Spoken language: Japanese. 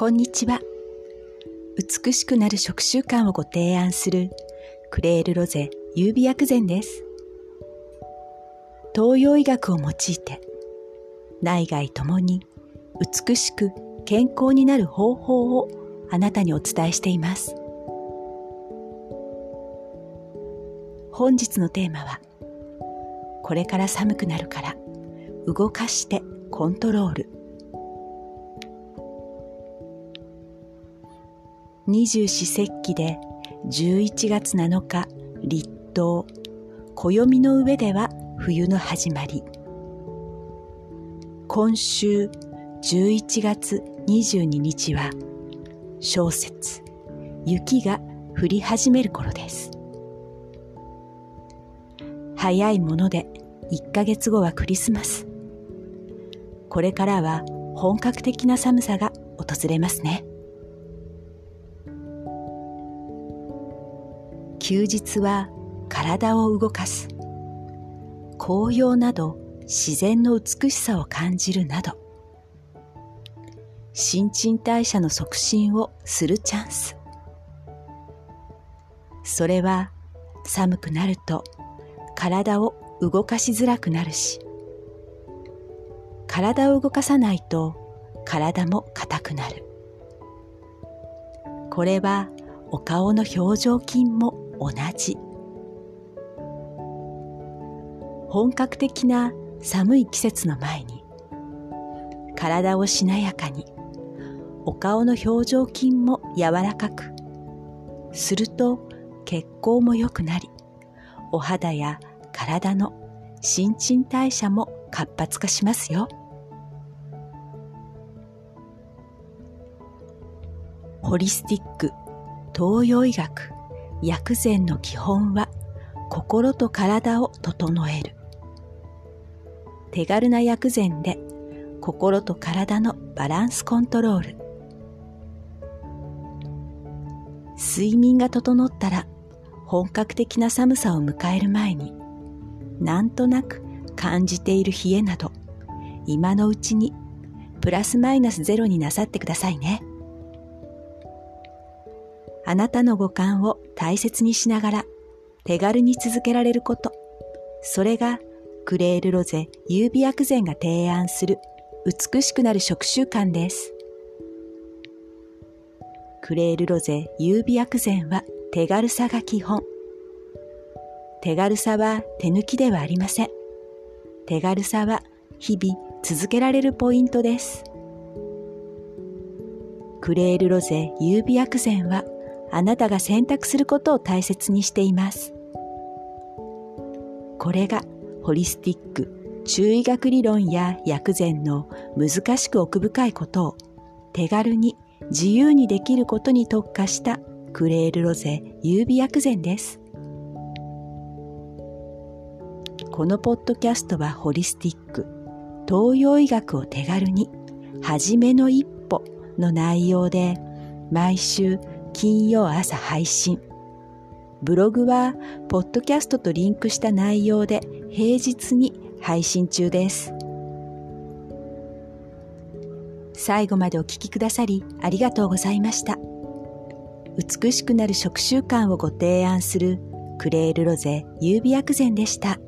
こんにちは。美しくなる食習慣をご提案するクレールロゼ優美薬膳です。東洋医学を用いて内外ともに美しく健康になる方法をあなたにお伝えしています。本日のテーマはこれから寒くなるから動かしてコントロール二十四節気で11月7日立冬。暦の上では冬の始まり。今週11月22日は小雪雪が降り始める頃です。早いもので1ヶ月後はクリスマス。これからは本格的な寒さが訪れますね。休日は体を動かす。紅葉など自然の美しさを感じるなど。新陳代謝の促進をするチャンス。それは寒くなると体を動かしづらくなるし。体を動かさないと体も硬くなる。これはお顔の表情筋も同じ。本格的な寒い季節の前に体をしなやかにお顔の表情筋も柔らかくすると血行も良くなりお肌や体の新陳代謝も活発化しますよ。ホリスティック東洋医学。薬膳の基本は心と体を整える。手軽な薬膳で心と体のバランスコントロール。睡眠が整ったら本格的な寒さを迎える前になんとなく感じている冷えなど今のうちにプラスマイナスゼロになさってくださいね。あなたの五感を大切にしながら手軽に続けられること。それがクレールロゼ優美薬膳が提案する美しくなる食習慣です。クレールロゼ優美薬膳は手軽さが基本。手軽さは手抜きではありません。手軽さは日々続けられるポイントです。クレールロゼ優美薬膳はあなたが選択することを大切にしています。これがホリスティック、中医学理論や薬膳の難しく奥深いことを手軽に自由にできることに特化したクレールロゼ優美薬膳です。このポッドキャストはホリスティック、東洋医学を手軽に、はじめの一歩の内容で毎週金曜朝配信。ブログは、ポッドキャストとリンクした内容で平日に配信中です。最後までお聴きくださりありがとうございました。美しくなる食習慣をご提案するクレールロゼ優美薬膳でした。